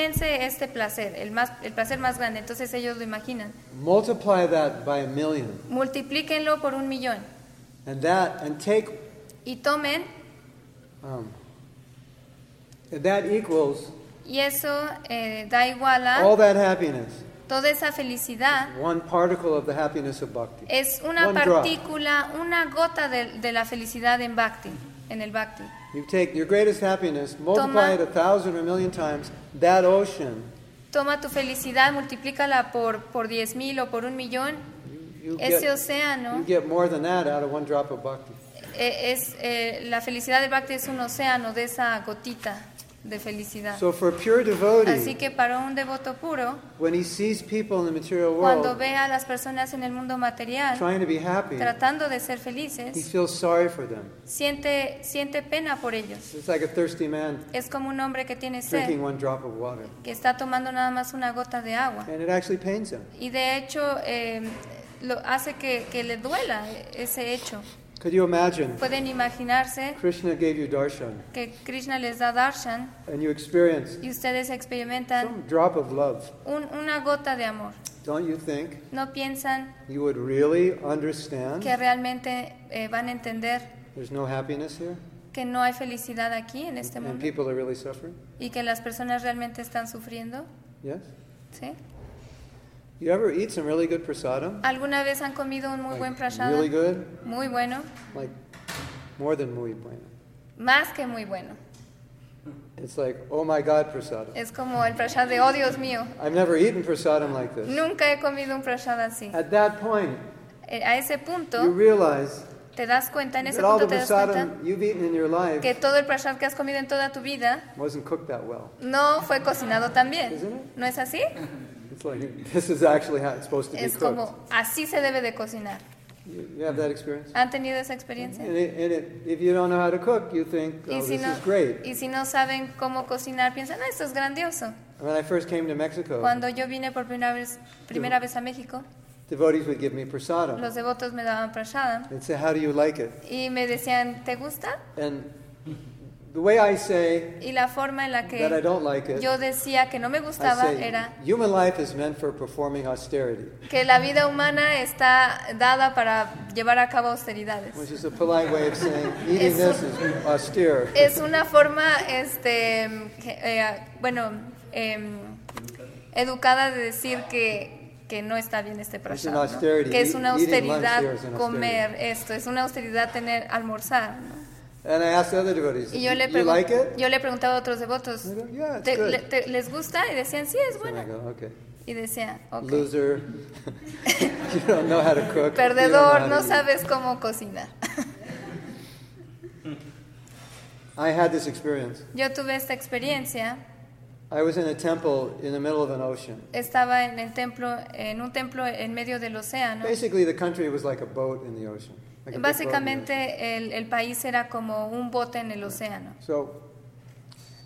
Imagínense este placer, el, más, el placer más grande. Entonces ellos lo imaginan. Multiply that by a million. Multiplíquenlo por un millón. And that, and take, Y tomen, um, that equals y eso eh, da igual all a that happiness. toda esa felicidad. One particle of the happiness of bhakti. Es una One drop. partícula, una gota de, de la felicidad en Bhakti, en el Bhakti. You take your greatest happiness, multiply Toma- it a thousand or a million times, that ocean, Toma tu felicidad, multiplícala por, por 10 mil o por un millón. you Ese get, océano you get more than that out of one drop of bhakti. eh, es eh, la felicidad del Bhakti es un océano de esa gotita de felicidad. So for a pure Así devotee, que para un devoto puro, when he sees people in the material cuando world ve a las personas en el mundo material trying to be happy, tratando de ser he felices, feels sorry for them. siente, siente pena por ellos. It's like a thirsty man Es como un hombre que tiene drinking sed, one drop of water. que está tomando nada más una gota de agua. And it actually pains him. Y de hecho eh, lo hace que, que le duela ese hecho. Could you imagine? Pueden imaginarse Krishna gave you darshan, que Krishna les da darshan and you experienced y ustedes experimentan some drop of love. un- una gota de amor. Don't you think ¿No piensan you would really understand que realmente eh, van a entender there's no happiness here que no hay felicidad aquí en este and mundo people are really suffering? y que las personas realmente están sufriendo? Yes? ¿Sí? You ever eat some really good prasadam? ¿Alguna vez han comido un muy buen Like, prasada? really good? Muy bueno, Like more than muy bueno. más que muy bueno. It's like, oh my God, prasadam. Es como el prasad de, oh Dios mío, I've never eaten prasadam like this. nunca he comido un prasad así. At that point, Eh, A ese you punto realize te das cuenta, en ese that all the punto te das cuenta prasadam you've eaten in your life que todo el prasad que has comido en toda tu vida wasn't cooked that well. no fue cocinado tan bien. ¿No es así? It's like, this is actually how it's supposed to be Es cooked. como, así se debe de cocinar. You, you have that experience? ¿Han tenido esa experiencia? And, it, and it, if you don't know how to cook, you think, oh, Y si, this no, is great. y si no saben cómo cocinar, piensan, ah, esto es grandioso. When I first came to Mexico, Cuando yo vine por primera vez, primera vez a México, devotees would give me prasadam. los devotos me daban prashadam They'd say, how do you like it? y me decían, ¿te gusta? And the way I say Y la forma en la that I que don't like it, yo decía que no me gustaba say, era human life is meant for performing austerity, que la vida humana está dada para llevar a cabo austeridades. which is a polite way of saying eating Es this is austere. Es una forma, este, que, eh, bueno, em, educada de decir que, que no está bien este an prashad, ¿no? que es una austeridad comer esto, es una austeridad tener almorzar. ¿no? And I asked the other devotees, Y yo le, you pregun- like it? yo le preguntaba a otros devotos, They go, yeah, it's "¿Te- good. le- te- ¿les gusta? Y decían, sí, es okay. Y decía, ok. Loser. you don't know how to cook. Perdedor, no sabes cómo cocinar. I had this experience. Yo tuve esta experiencia. I was in a temple in the middle of an ocean. Estaba en el templo, en un templo en medio del océano. Basically, the country was like a boat in the ocean. Básicamente el, el país era como un bote en el océano. So,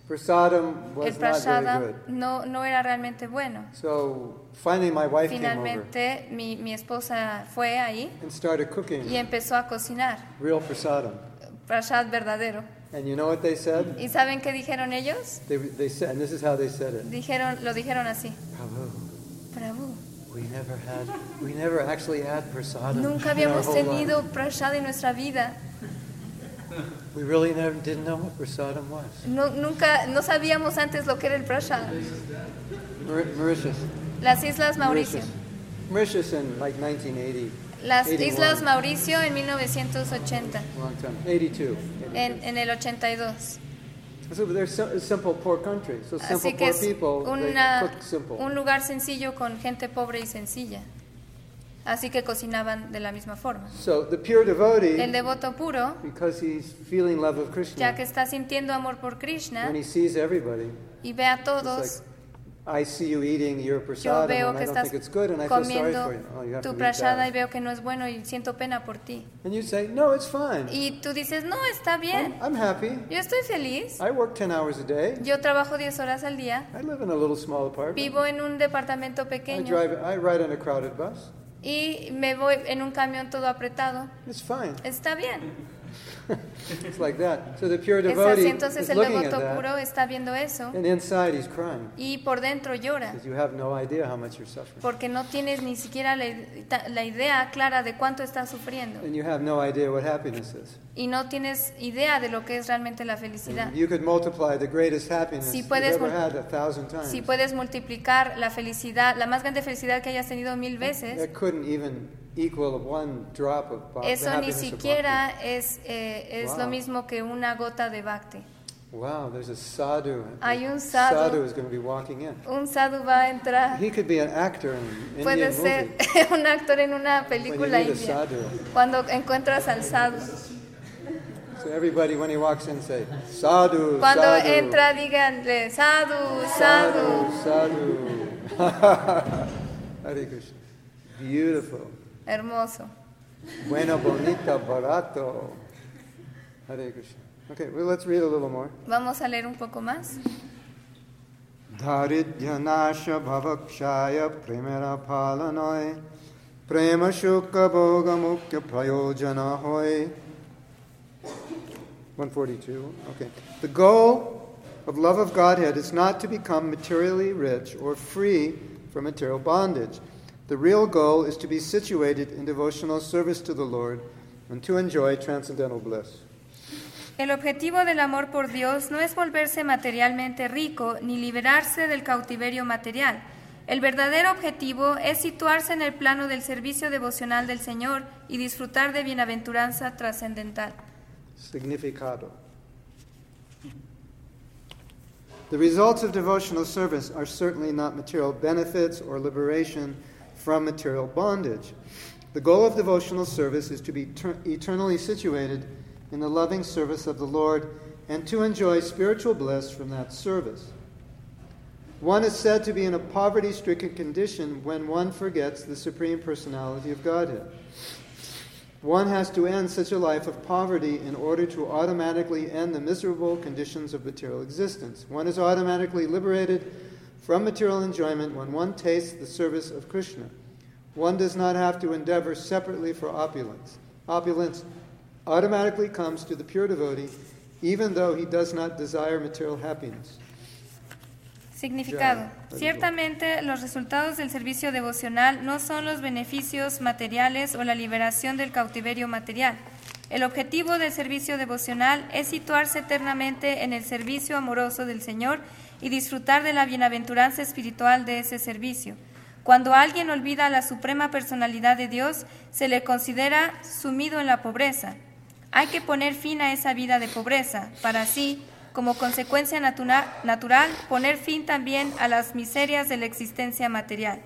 prasadam El was not very prashada good. no, no era realmente bueno. So, finally, my wife came over Finalmente mi, mi esposa fue ahí and started cooking y empezó a cocinar real prasadam. prashad verdadero. And you know what they said? ¿Y saben qué dijeron ellos? They, they said, and this is how they said it. Dijeron, lo dijeron así. We never had, we never actually had prasadam. nunca habíamos tenido prashad en nuestra vida. We really never didn't know what prasadam was. No, nunca, no sabíamos antes lo que era el prashad. Maur- Mauritius. Las Islas Mauricio. Mauritius in like 1980. Las 81. Islas Mauricio en 1980, Long time. 82. en, en el 82. Así que poor es una- un lugar sencillo con gente pobre y sencilla. Así que cocinaban de la misma forma. So the pure El devotee, devoto puro, because he's feeling love of ya Krishna, que está sintiendo amor por Krishna when he sees everybody, y ve a todos, I see you eating your yo veo and I que don't estás think it's good and I feel sorry comiendo for you. Oh, you have tu to eat prashada y that. veo que no es bueno y siento pena por ti. And you say, no, it's fine. Y tú dices, no, está bien, I'm, I'm happy. yo estoy feliz, I work 10 hours a day. yo trabajo 10 horas al día, I live in a little small apartment. vivo en un departamento I pequeño drive. I ride on a crowded bus. y me voy en un camión todo apretado. It's fine. Está bien. It's like that. So the pure Es así, entonces el devoto puro está viendo eso and inside he's crying y por dentro llora you have no idea how much you're suffering, porque no tienes ni siquiera la, la idea clara de cuánto está sufriendo and you have no idea what happiness is. y no tienes idea de lo que es realmente la felicidad. You could multiply the greatest happiness Si you've puedes ever had a thousand times. Si puedes multiplicar la felicidad, la más grande felicidad que hayas tenido mil veces, That couldn't even equal one drop of bha- the eso ni siquiera es, eh, es lo Wow. mismo que una gota de bhakti. Wow, there's a sadhu. Hay un sadhu. Sadhu is going to be walking in. Un sadhu va a entrar, He could be an actor in an puede Indian ser movie. un actor en una película india. sadhu. Cuando encuentras al sadhu. So everybody, when he walks in, say, sadhu, Cuando sadhu. entra, díganle sadhu, sadhu. Sadhu, sadhu. Hare Krishna. Beautiful. Hermoso. Bueno, bonita, barato. Hare Krishna. Okay, well, let's read a little more. Vamos a leer un poco más. दारिद्र्यनाश भवक्षाय प्रेमरा पालनय प्रेम सुख भोग मुख्य प्रयोजन होय 142 okay the goal of love of godhead is not to become materially rich or free from material bondage the real goal is to be situated in devotional service to the lord and to enjoy transcendental bliss El objetivo del amor por Dios no es volverse materialmente rico ni liberarse del cautiverio material. El verdadero objetivo es situarse en el plano del servicio devocional del Señor y disfrutar de bienaventuranza trascendental. Significado. The results of devotional service are certainly not material benefits or liberation from material bondage. The goal of devotional service is to be ter- eternally situated in the loving service of the Lord and to enjoy spiritual bliss from that service. One is said to be in a poverty stricken condition when one forgets the Supreme Personality of Godhead. One has to end such a life of poverty in order to automatically end the miserable conditions of material existence. One is automatically liberated from material enjoyment when one tastes the service of Krishna. One does not have to endeavor separately for opulence. Opulence automatically comes to the pure devotee even though he does not desire material happiness. Significado. Ciertamente los resultados del servicio devocional no son los beneficios materiales o la liberación del cautiverio material. El objetivo del servicio devocional es situarse eternamente en el servicio amoroso del Señor y disfrutar de la bienaventuranza espiritual de ese servicio. Cuando alguien olvida la suprema personalidad de Dios, se le considera sumido en la pobreza. Hay que poner fin a esa vida de pobreza, para así, como consecuencia natura- natural, poner fin también a las miserias de la existencia material.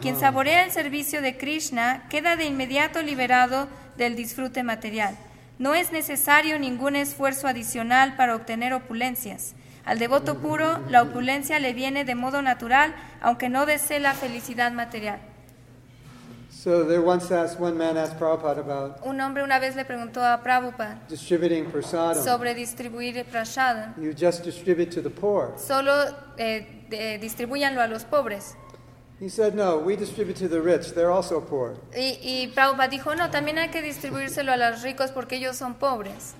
Quien saborea el servicio de Krishna queda de inmediato liberado del disfrute material. No es necesario ningún esfuerzo adicional para obtener opulencias. Al devoto puro, la opulencia le viene de modo natural, aunque no desee la felicidad material. So there once asked, one man asked Prabhupada about Un hombre una vez le preguntó a Prabhupada distributing prasadam. sobre distribuir prashadam. You just distribute to the poor. Solo eh, de- distribúyanlo a los pobres. He said, no, we distribute to the rich. They're also poor. Y, y Prabhupada dijo, no, también hay que distribuírselo a los ricos porque ellos son pobres.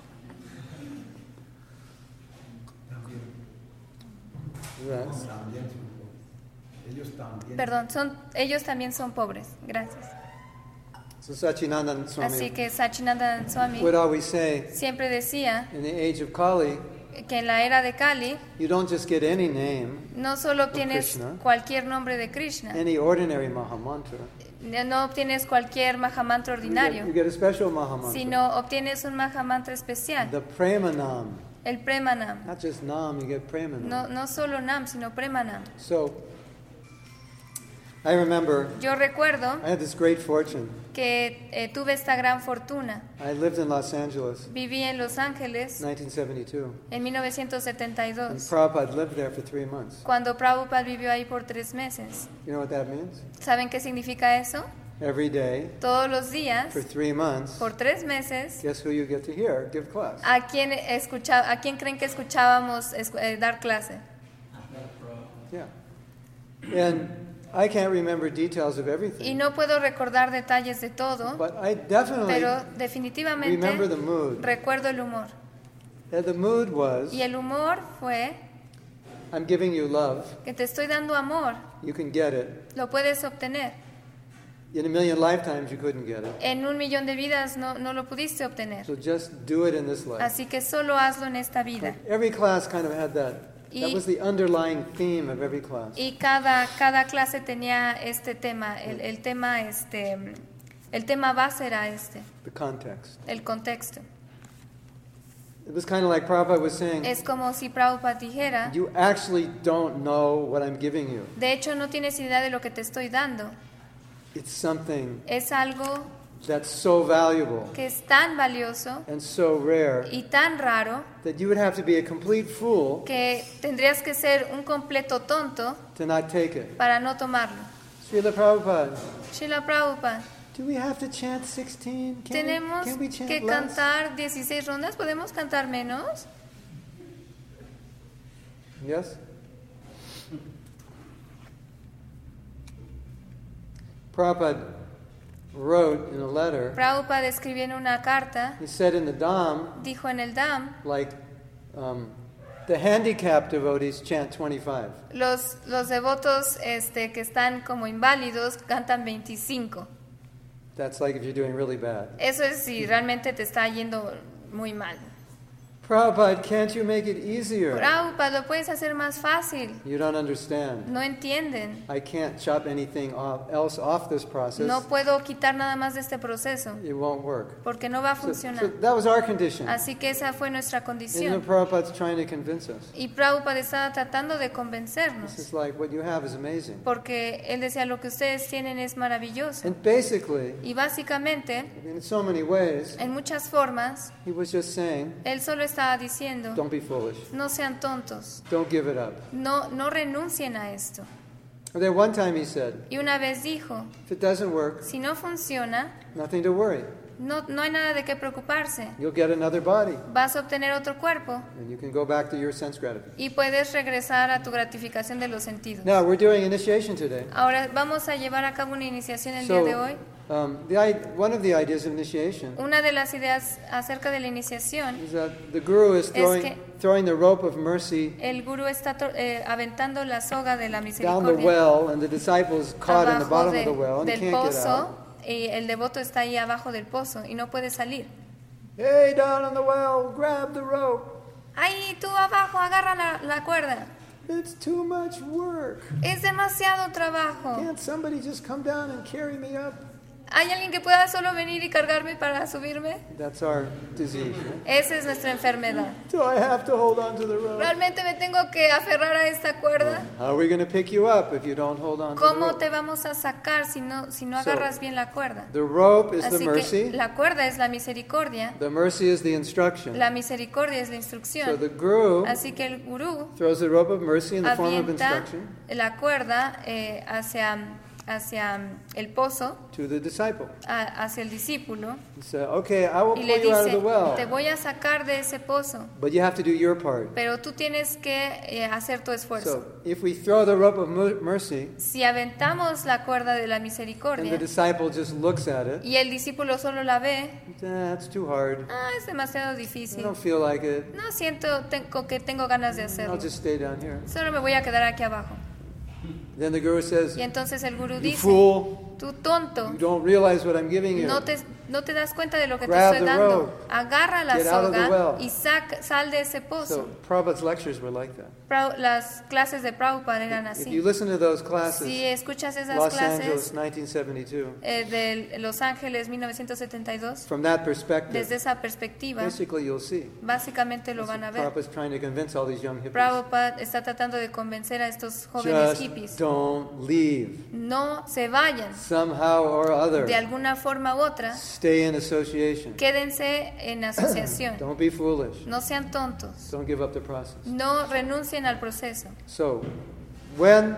Perdón, son, ellos también son pobres. Gracias. So Sachinandan Swami Así que Sachinanda Swami would always say, siempre decía in the age of Kali, que en la era de Kali you don't just get any name, no solo obtienes Krishna. cualquier nombre de Krishna, any ordinary Mahamantra. no obtienes cualquier Mahamantra You get, ordinario, you get a special Mahamantra. sino obtienes un Mahamantra especial, The Premanam. el Premanam. Not just Nam, you get Premanam. No, no solo Nam, sino Premanam. So, I remember Yo recuerdo I had this great fortune. que eh, tuve esta gran fortuna. I lived in Los Angeles Viví en Los Ángeles 1972. en And 1972, Prabhupada lived there for three months. cuando Prabhupada vivió ahí por tres meses. You know what that means? ¿Saben qué significa eso? Every day Todos los días, for three months, por tres meses, guess who you get to hear give class? ¿a quién, escucha, ¿a quién creen que escuchábamos escu- eh, dar clase? Yeah. And I can't remember details of y everything, no puedo recordar detalles de todo, but I definitely pero remember definitivamente the mood. recuerdo el humor. And the mood was, Y el humor fue I'm giving you love. que te estoy dando amor, You can get it. lo puedes obtener. In a million lifetimes, you couldn't get it. En un millón de vidas no, no lo pudiste obtener. So just do it in this life. Así que solo hazlo en esta vida. Every class kind of had that. That was the underlying theme of every class. Y cada, cada clase tenía este tema, el, el tema este, el tema base era este, The context. el contexto. It was kind of like Prabhupada was saying, Es como si Prabhupada dijera, you actually don't know what I'm giving you. de hecho no tienes idea de lo que te estoy dando. It's something Es algo that's so valuable que es tan valioso and so rare y tan raro that you would have to be a complete fool que tendrías que ser un completo tonto to not take it. para no tomarlo. Srila Prabhupada, Srila Prabhupada, do we have to chant 16? Can, tenemos we, can we chant que less? cantar 16 rondas, ¿podemos cantar menos? Yes? Prabhupada wrote in a letter, Prabhupada escribió en una carta, he said in the Dham, dijo en el DAM, like, um, the handicapped devotees chant 25. los, los devotos este, que están como inválidos cantan 25. That's like if you're doing really bad. Eso es si realmente te está yendo muy mal. Prabhupada, can't you make it easier? Prabhupada, lo puedes hacer más fácil. You don't understand. No entienden. I can't chop anything off, else off this process. No puedo quitar nada más de este proceso It won't work. porque no va a So, so funcionar. that was our condition. Así que esa fue nuestra And condición. Prabhupada's trying to convince us. Y Prabhupada estaba tratando de This convencernos is like, what you have is amazing. porque él decía lo que ustedes tienen es maravilloso. And basically, Y básicamente, in so many ways, en muchas formas, he was just saying, él solo estaba diciendo, don't be foolish. no sean tontos, Don't give it up. no, no renuncien a esto. And then one time he said, Y una vez dijo, if it doesn't work, si no funciona, nothing to worry. No, no hay nada de qué preocuparse. You'll get another body. Vas a obtener otro cuerpo And you can go back to your sense gratification. y puedes regresar a tu gratificación de los sentidos. Now, we're doing initiation today. Ahora vamos a llevar a cabo una iniciación el día de hoy. um, the, one of the ideas of initiation Una de las ideas acerca de la iniciación, is that the guru is throwing, que- throwing the rope of mercy el gurú está eh, aventando la soga de la down the misericordia well, and the disciples caught in the bottom de- of the well, and del can't get pozo out. Y el devoto está ahí abajo del pozo y no puede salir. Hey, down the well, grab the rope. Ahí tú abajo, agarra la, la cuerda. It's too much work. Es demasiado trabajo. Can't somebody just come down and carry me up? ¿Hay alguien que pueda solo venir y cargarme para subirme? That's our disease. Esa es nuestra enfermedad. Do I have to hold on to the rope? ¿Realmente me tengo que aferrar a esta cuerda? How are we going to pick you up if you don't hold on to the ¿Cómo te vamos a sacar si no, si no So, agarras bien la cuerda? The rope is the Así que mercy. la cuerda es la misericordia, The mercy is the instruction. la misericordia es la So instrucción. the guru Así que el gurú throws the rope of mercy in the form of instruction la cuerda eh, hacia, hacia el pozo, to the disciple. a- hacia el discípulo, said, okay, I will y pull le you out of dice, the well, te voy a sacar de ese pozo, but you have to do your part. pero tú tienes que eh, hacer tu esfuerzo. So if we throw the rope of mer- mercy, Si aventamos la cuerda de la and the misericordia disciple just looks at it, y el discípulo solo la ve, that's too hard. ah, es demasiado I difícil. don't feel like it. No siento tengo, que tengo ganas de I'll hacerlo. just stay down here. Solo me voy a quedar aquí abajo. Then the guru says, Y entonces el gurú You dice, fool, tú tonto, you don't realize what I'm giving you. no te, no te das cuenta de lo que te estoy dando. Agarra la Get soga well. y saca, sal de ese pozo. Lectures were like that. Prau- Las clases de Prabhupada eran If you así. listen to those Si classes, escuchas esas Los Angeles, clases 1972, eh, de Los Ángeles 1972, from that perspective, desde esa perspectiva, basically you'll see. básicamente lo van a ver. Prabhupada's trying to convince all these young hippies. Prabhupada está tratando de convencer a estos jóvenes Just hippies. don't leave. No se vayan. Somehow or other, De alguna forma u otra, stay in association. quédense en asociación. Don't be foolish. No sean tontos. Don't give up the process. No renuncien al proceso. So, when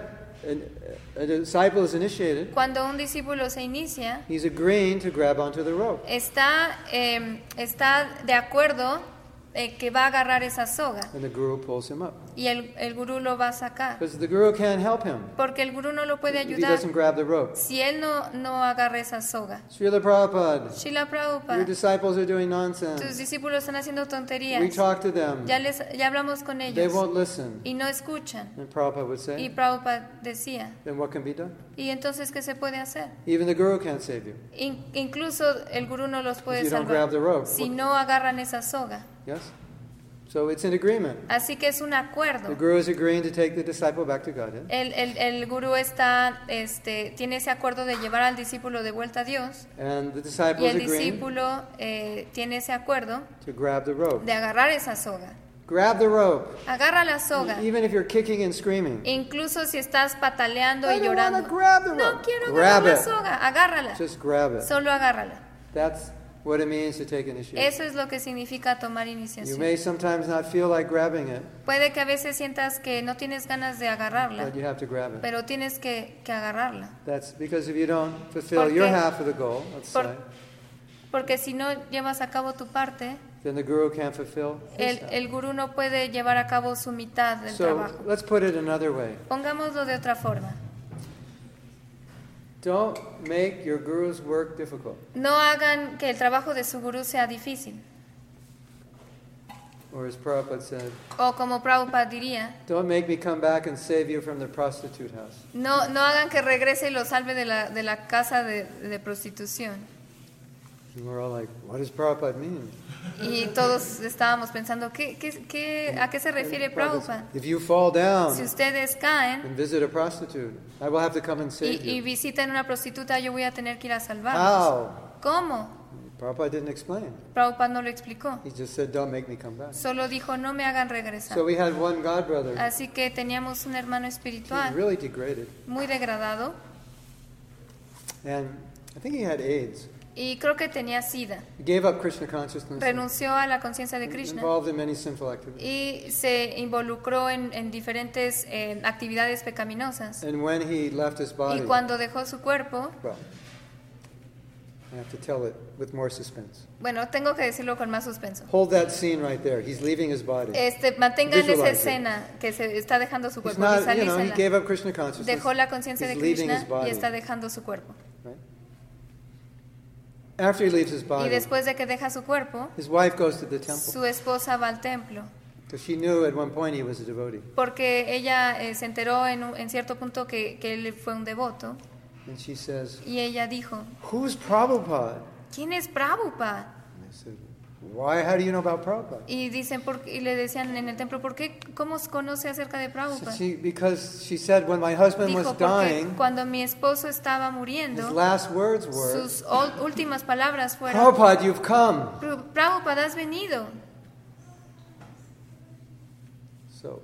a disciple is initiated, Cuando un discípulo se inicia, he's agreeing to grab onto the rope. está, eh, está de acuerdo eh, que va a agarrar esa soga and the guru pulls him up. y el, el gurú lo va a sacar. Because the guru can't help him Porque el gurú no lo puede if he ayudar doesn't grab the rope. si él no, no agarra esa soga. Srila Prabhupada, your Prabhupada, disciples are doing tus nonsense. discípulos están haciendo We tonterías. talk to them. Ya, les, ya hablamos con They ellos won't listen. y no escuchan. And Prabhupada would Y say, Prabhupada decía, then what can be done? ¿y entonces qué se puede hacer? Even the guru can't save you. In- incluso el gurú no los puede salvar si no agarran esa soga. Yes? So it's an agreement. Así que es un The acuerdo. guru is agreeing to take the disciple back to Godhead. El, el, el gurú está, este, tiene ese acuerdo de llevar al discípulo de vuelta a Dios And the y disciple el discípulo eh, tiene ese acuerdo to grab the rope. de agarrar esa soga. Grab the rope. Agarra la soga. Even if you're kicking and screaming. Incluso si estás pataleando I y llorando. grab the No rope. quiero Grab agarrar la it. soga. Agárrala. Just grab it. Solo agárrala. That's what it means to take initiative. Eso es lo que significa tomar You iniciación. may sometimes not feel like grabbing it, Puede que a veces sientas que no tienes ganas de agarrarla, but you have to grab it. pero tienes que, que agarrarla. That's because if you don't fulfill Porque- your half of the goal, let's por- say, Porque si no llevas a cabo tu parte, then the guru can't fulfill his el, half. el gurú no puede llevar a cabo su mitad del So trabajo. let's put it another way. Pongámoslo de otra forma. Don't make your guru's work difficult. No hagan que el trabajo de su gurú sea difícil. Or as Prabhupada said, O como Prabhupada diría, don't make me come back and save you from the prostitute house. no, no hagan que regrese y lo salve de la, de la casa de, de prostitución. Y todos estábamos pensando, ¿qué, qué, qué- ¿a qué se refiere Prabhupada? If you fall down Si ustedes caen and visit a prostitute, I will have to come and y, save y you. visitan una prostituta, yo voy a tener que ir a salvarlos. ¿Cómo? Prabhupada didn't explain. Prabhupada no lo explicó. He just said, don't make me come back. Solo dijo, no me hagan regresar. So we had one god brother, Así que teníamos un hermano espiritual really degraded. muy degradado And I think he had AIDS. Y creo que tenía sida. Gave up Krishna consciousness. Renunció a la conciencia de Krishna Involved in many sinful activities. y se involucró en, en diferentes eh, actividades pecaminosas. And when he left his body, Y cuando dejó su cuerpo, well, I have to tell it with more suspense. bueno, tengo que decirlo con más suspenso. Hold that scene right there. He's leaving his body. Este, mantengan esa it. escena que se está dejando su He's cuerpo. not, you know, he gave up Krishna consciousness. Dejó la conciencia de Krishna y está dejando su cuerpo. right? After he leaves his Y body, después de que deja su cuerpo, his wife goes to the temple su esposa va al templo. because she knew at one point he was a devotee. Porque ella eh, se enteró en, un- en cierto punto que, que él fue un devoto. And she says, Y ella dijo, Who's Prabhupada? ¿quién es Prabhupada? Why? How do you know about Prabhupada? Y, dicen, por- y le decían en el templo, ¿por qué? ¿Cómo conoce acerca de Prabhupada? she, because she said when my husband was Dijo, porque dying, cuando mi esposo estaba his muriendo, last words were, sus últimas palabras fueron, Prabhupada, you've come. "Pr- Prabhupada, has venido. So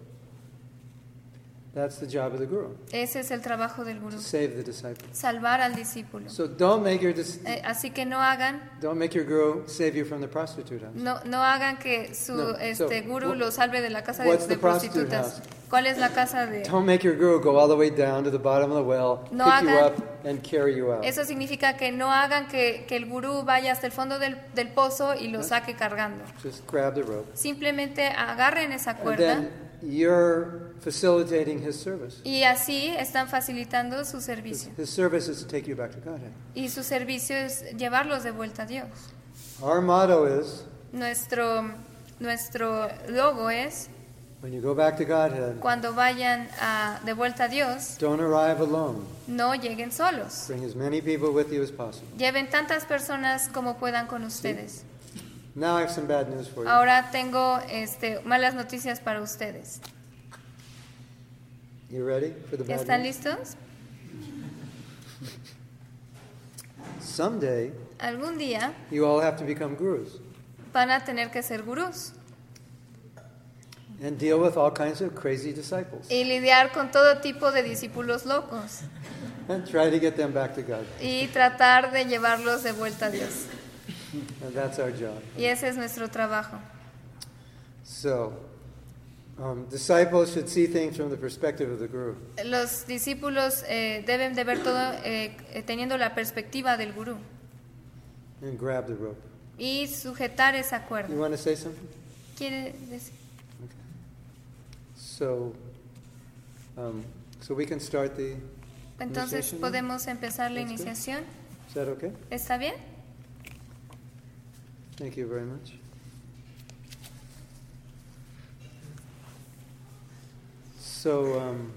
that's the job of the guru, Ese es el trabajo del gurú, to save the disciple. salvar al discípulo. So don't make your dis- Eh, así que no hagan, don't make your guru save you from the prostitute house. no, no hagan que su No, este so, what- lo salve de la casa de, prostitutas. house? ¿Cuál es la casa de...? Don't make your guru go all the way down to the bottom of the well, No pick you hagan- up, and carry you out. Eso significa que no hagan que, que el gurú vaya hasta el fondo del, del pozo y lo saque cargando. Just grab the rope. Simplemente agarren esa cuerda you're facilitating his service. y así están facilitando su His, servicio. his service is to take you back to Godhead. Y su servicio es llevarlos de vuelta a Dios. Our motto is Nuestro, nuestro logo es, when you go back to Godhead, cuando vayan a- de vuelta a Dios, don't arrive alone. no lleguen solos. Bring as many people with you as possible. Lleven tantas personas como puedan con ustedes. Now I have some bad news for you. Ahora tengo este, malas noticias para ustedes. You ready for the bad ¿Están news? listos? Someday, Algún día you all have to become gurus van a tener que ser gurús and deal with all kinds of crazy disciples y lidiar con todo tipo de discípulos locos and try to get them back to God. y tratar de llevarlos de vuelta a Dios. And that's our job. Y ese es nuestro trabajo. So, um, disciples should see things from the perspective of the guru. Los discípulos eh, deben de ver todo eh, teniendo la perspectiva del gurú and grab the rope. y sujetar esa You cuerda. want to say something? quiere decir? So, um, so we can start the. Entonces podemos empezar la iniciación. Is that okay? ¿Está bien? Thank you very much. So, um,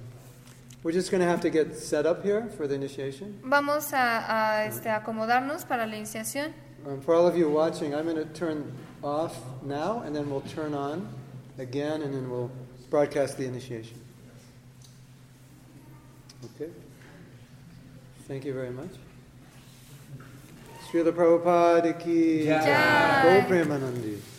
we're just going to have to get set up here for the initiation. Vamos a, a, este, acomodarnos para la iniciación. Um, for all of you watching, I'm going to turn off now, and then we'll turn on again, and then we'll broadcast the initiation. Okay? Thank you very much. Srila Prabhupada ki Jai. Go Premanandi.